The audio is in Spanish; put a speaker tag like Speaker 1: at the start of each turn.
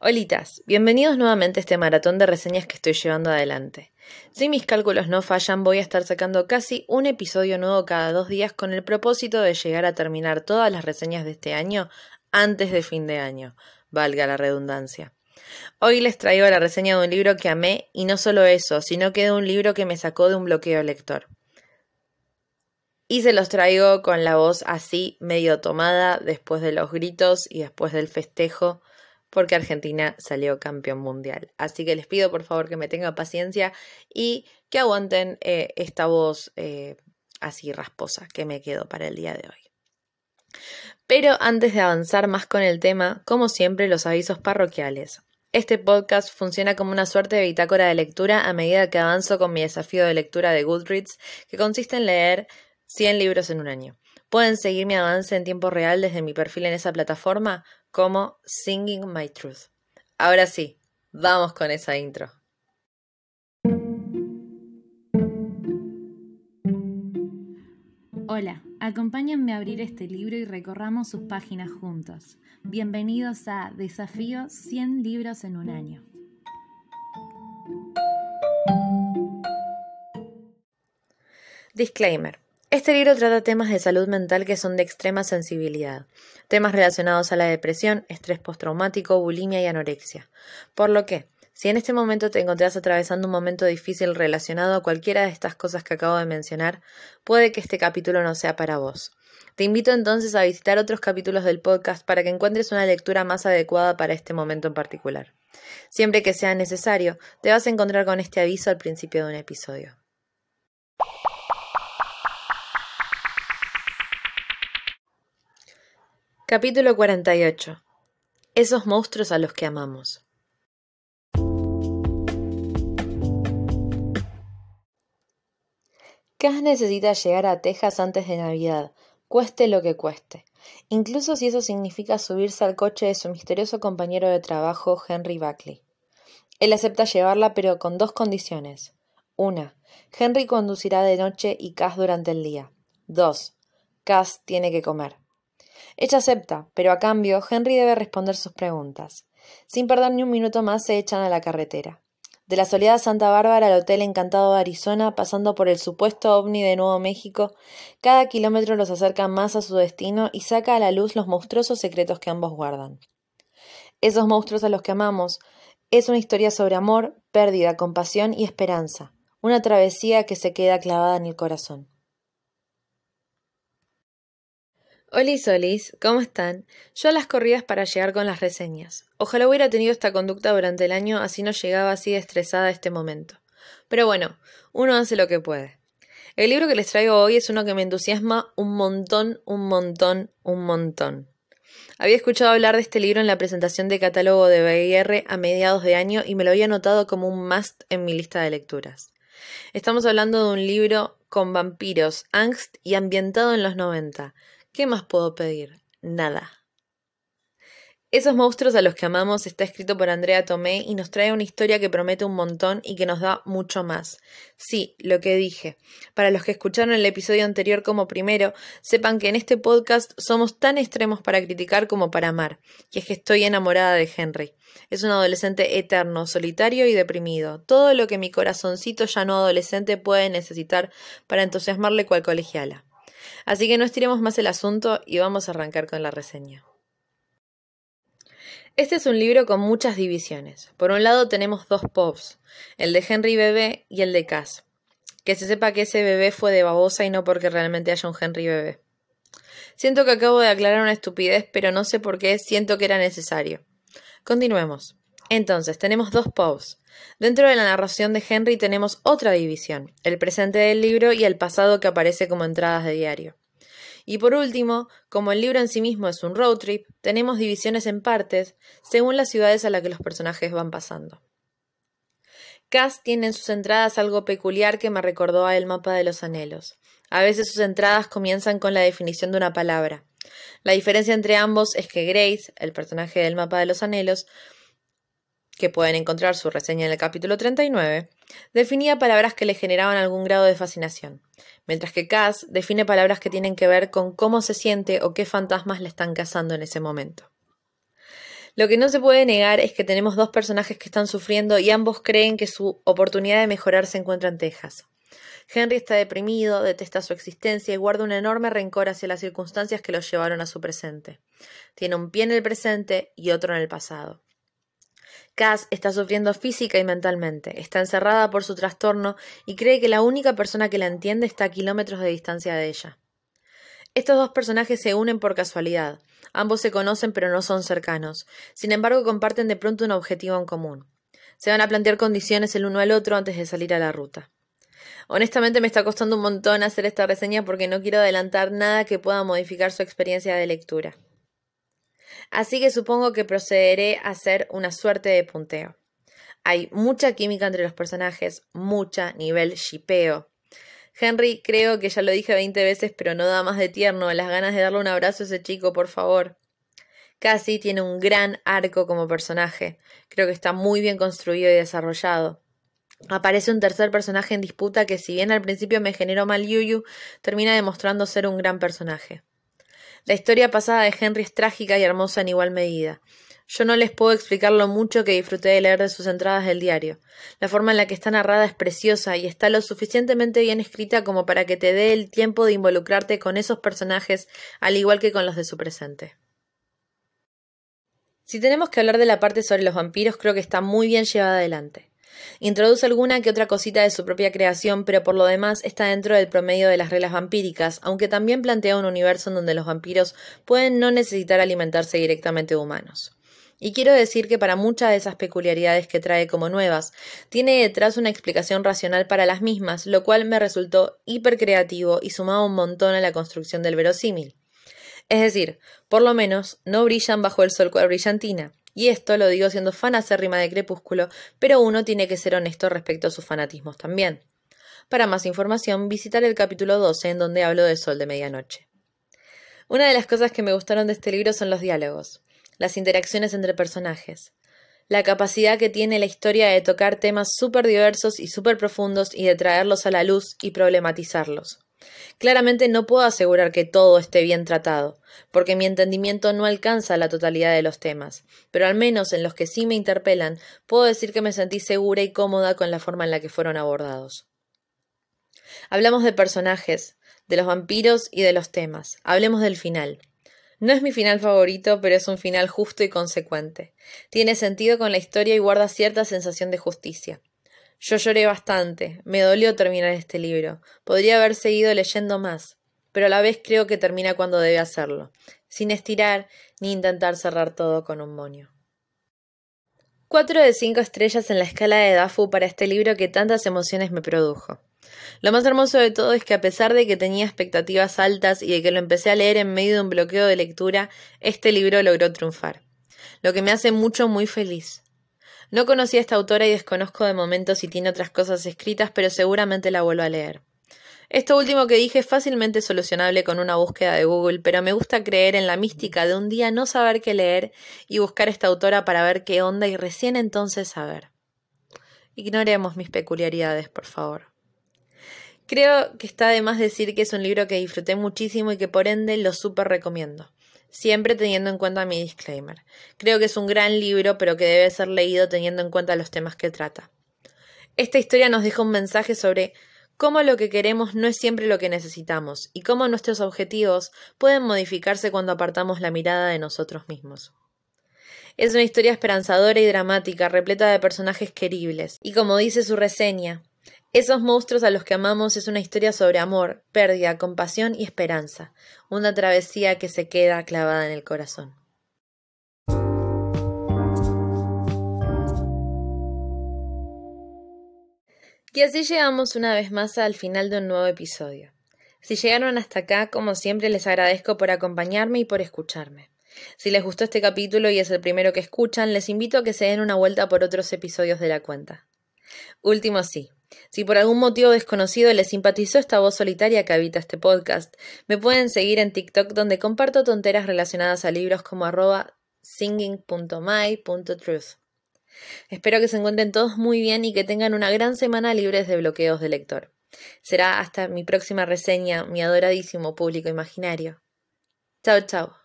Speaker 1: Holitas, bienvenidos nuevamente a este maratón de reseñas que estoy llevando adelante. Si mis cálculos no fallan, voy a estar sacando casi un episodio nuevo cada dos días con el propósito de llegar a terminar todas las reseñas de este año antes de fin de año, valga la redundancia. Hoy les traigo la reseña de un libro que amé y no solo eso, sino que de un libro que me sacó de un bloqueo lector. Y se los traigo con la voz así, medio tomada, después de los gritos y después del festejo, porque Argentina salió campeón mundial. Así que les pido por favor que me tengan paciencia y que aguanten eh, esta voz eh, así rasposa que me quedo para el día de hoy. Pero antes de avanzar más con el tema, como siempre, los avisos parroquiales. Este podcast funciona como una suerte de bitácora de lectura a medida que avanzo con mi desafío de lectura de Goodreads, que consiste en leer 100 libros en un año. Pueden seguir mi avance en tiempo real desde mi perfil en esa plataforma como Singing My Truth. Ahora sí, vamos con esa intro.
Speaker 2: Hola, acompáñenme a abrir este libro y recorramos sus páginas juntos. Bienvenidos a Desafío 100 libros en un año.
Speaker 1: Disclaimer. Este libro trata temas de salud mental que son de extrema sensibilidad, temas relacionados a la depresión, estrés postraumático, bulimia y anorexia. Por lo que, si en este momento te encontrás atravesando un momento difícil relacionado a cualquiera de estas cosas que acabo de mencionar, puede que este capítulo no sea para vos. Te invito entonces a visitar otros capítulos del podcast para que encuentres una lectura más adecuada para este momento en particular. Siempre que sea necesario, te vas a encontrar con este aviso al principio de un episodio. Capítulo 48. Esos monstruos a los que amamos. Cass necesita llegar a Texas antes de Navidad, cueste lo que cueste, incluso si eso significa subirse al coche de su misterioso compañero de trabajo, Henry Buckley. Él acepta llevarla, pero con dos condiciones. Una, Henry conducirá de noche y Cass durante el día. Dos, Cass tiene que comer. Ella acepta, pero a cambio Henry debe responder sus preguntas. Sin perder ni un minuto más se echan a la carretera. De la soledad Santa Bárbara al Hotel Encantado de Arizona, pasando por el supuesto ovni de Nuevo México, cada kilómetro los acerca más a su destino y saca a la luz los monstruosos secretos que ambos guardan. Esos monstruos a los que amamos es una historia sobre amor, pérdida, compasión y esperanza, una travesía que se queda clavada en el corazón. Hola Solis, ¿cómo están? Yo a las corridas para llegar con las reseñas. Ojalá hubiera tenido esta conducta durante el año, así no llegaba así estresada a este momento. Pero bueno, uno hace lo que puede. El libro que les traigo hoy es uno que me entusiasma un montón, un montón, un montón. Había escuchado hablar de este libro en la presentación de catálogo de BR a mediados de año y me lo había notado como un must en mi lista de lecturas. Estamos hablando de un libro con vampiros, angst y ambientado en los 90 ¿Qué más puedo pedir? Nada. Esos monstruos a los que amamos está escrito por Andrea Tomé y nos trae una historia que promete un montón y que nos da mucho más. Sí, lo que dije. Para los que escucharon el episodio anterior como primero, sepan que en este podcast somos tan extremos para criticar como para amar, y es que estoy enamorada de Henry. Es un adolescente eterno, solitario y deprimido, todo lo que mi corazoncito ya no adolescente puede necesitar para entusiasmarle cual colegiala. Así que no estiremos más el asunto y vamos a arrancar con la reseña. Este es un libro con muchas divisiones. Por un lado tenemos dos pops, el de Henry Bebé y el de Cass. Que se sepa que ese bebé fue de babosa y no porque realmente haya un Henry Bebé. Siento que acabo de aclarar una estupidez, pero no sé por qué siento que era necesario. Continuemos. Entonces, tenemos dos pops. Dentro de la narración de Henry tenemos otra división, el presente del libro y el pasado que aparece como entradas de diario. Y por último, como el libro en sí mismo es un road trip, tenemos divisiones en partes según las ciudades a las que los personajes van pasando. Cass tiene en sus entradas algo peculiar que me recordó a El mapa de los anhelos. A veces sus entradas comienzan con la definición de una palabra. La diferencia entre ambos es que Grace, el personaje del mapa de los anhelos, que pueden encontrar su reseña en el capítulo 39, definía palabras que le generaban algún grado de fascinación, mientras que Cass define palabras que tienen que ver con cómo se siente o qué fantasmas le están cazando en ese momento. Lo que no se puede negar es que tenemos dos personajes que están sufriendo y ambos creen que su oportunidad de mejorar se encuentra en Texas. Henry está deprimido, detesta su existencia y guarda un enorme rencor hacia las circunstancias que lo llevaron a su presente. Tiene un pie en el presente y otro en el pasado. Cass está sufriendo física y mentalmente, está encerrada por su trastorno y cree que la única persona que la entiende está a kilómetros de distancia de ella. Estos dos personajes se unen por casualidad. Ambos se conocen pero no son cercanos. Sin embargo, comparten de pronto un objetivo en común. Se van a plantear condiciones el uno al otro antes de salir a la ruta. Honestamente me está costando un montón hacer esta reseña porque no quiero adelantar nada que pueda modificar su experiencia de lectura. Así que supongo que procederé a hacer una suerte de punteo. Hay mucha química entre los personajes, mucha nivel shipeo. Henry, creo que ya lo dije veinte veces, pero no da más de tierno, las ganas de darle un abrazo a ese chico, por favor. Cassie tiene un gran arco como personaje. Creo que está muy bien construido y desarrollado. Aparece un tercer personaje en disputa que, si bien al principio me generó mal yuyu, termina demostrando ser un gran personaje. La historia pasada de Henry es trágica y hermosa en igual medida. Yo no les puedo explicar lo mucho que disfruté de leer de sus entradas del diario. La forma en la que está narrada es preciosa y está lo suficientemente bien escrita como para que te dé el tiempo de involucrarte con esos personajes al igual que con los de su presente. Si tenemos que hablar de la parte sobre los vampiros, creo que está muy bien llevada adelante. Introduce alguna que otra cosita de su propia creación, pero por lo demás está dentro del promedio de las reglas vampíricas, aunque también plantea un universo en donde los vampiros pueden no necesitar alimentarse directamente de humanos. Y quiero decir que para muchas de esas peculiaridades que trae como nuevas, tiene detrás una explicación racional para las mismas, lo cual me resultó hiper creativo y sumaba un montón a la construcción del verosímil. Es decir, por lo menos no brillan bajo el sol cual brillantina. Y esto lo digo siendo fan acérrima de Crepúsculo, pero uno tiene que ser honesto respecto a sus fanatismos también. Para más información, visitar el capítulo 12 en donde hablo del sol de medianoche. Una de las cosas que me gustaron de este libro son los diálogos, las interacciones entre personajes, la capacidad que tiene la historia de tocar temas súper diversos y súper profundos y de traerlos a la luz y problematizarlos. Claramente no puedo asegurar que todo esté bien tratado, porque mi entendimiento no alcanza la totalidad de los temas, pero al menos en los que sí me interpelan, puedo decir que me sentí segura y cómoda con la forma en la que fueron abordados. Hablamos de personajes, de los vampiros y de los temas. Hablemos del final. No es mi final favorito, pero es un final justo y consecuente. Tiene sentido con la historia y guarda cierta sensación de justicia. Yo lloré bastante, me dolió terminar este libro. Podría haber seguido leyendo más, pero a la vez creo que termina cuando debe hacerlo, sin estirar ni intentar cerrar todo con un moño. Cuatro de cinco estrellas en la escala de Dafu para este libro que tantas emociones me produjo. Lo más hermoso de todo es que a pesar de que tenía expectativas altas y de que lo empecé a leer en medio de un bloqueo de lectura, este libro logró triunfar. Lo que me hace mucho muy feliz. No conocí a esta autora y desconozco de momento si tiene otras cosas escritas, pero seguramente la vuelvo a leer. Esto último que dije es fácilmente solucionable con una búsqueda de Google, pero me gusta creer en la mística de un día no saber qué leer y buscar a esta autora para ver qué onda y recién entonces saber. Ignoremos mis peculiaridades, por favor. Creo que está de más decir que es un libro que disfruté muchísimo y que por ende lo súper recomiendo siempre teniendo en cuenta mi disclaimer. Creo que es un gran libro, pero que debe ser leído teniendo en cuenta los temas que trata. Esta historia nos deja un mensaje sobre cómo lo que queremos no es siempre lo que necesitamos y cómo nuestros objetivos pueden modificarse cuando apartamos la mirada de nosotros mismos. Es una historia esperanzadora y dramática, repleta de personajes queribles, y como dice su reseña, esos monstruos a los que amamos es una historia sobre amor, pérdida, compasión y esperanza, una travesía que se queda clavada en el corazón. Y así llegamos una vez más al final de un nuevo episodio. Si llegaron hasta acá, como siempre, les agradezco por acompañarme y por escucharme. Si les gustó este capítulo y es el primero que escuchan, les invito a que se den una vuelta por otros episodios de la cuenta. Último sí, si por algún motivo desconocido les simpatizó esta voz solitaria que habita este podcast, me pueden seguir en TikTok donde comparto tonteras relacionadas a libros como arroba singing.my.truth. Espero que se encuentren todos muy bien y que tengan una gran semana libres de bloqueos de lector. Será hasta mi próxima reseña, mi adoradísimo público imaginario. Chao, chao.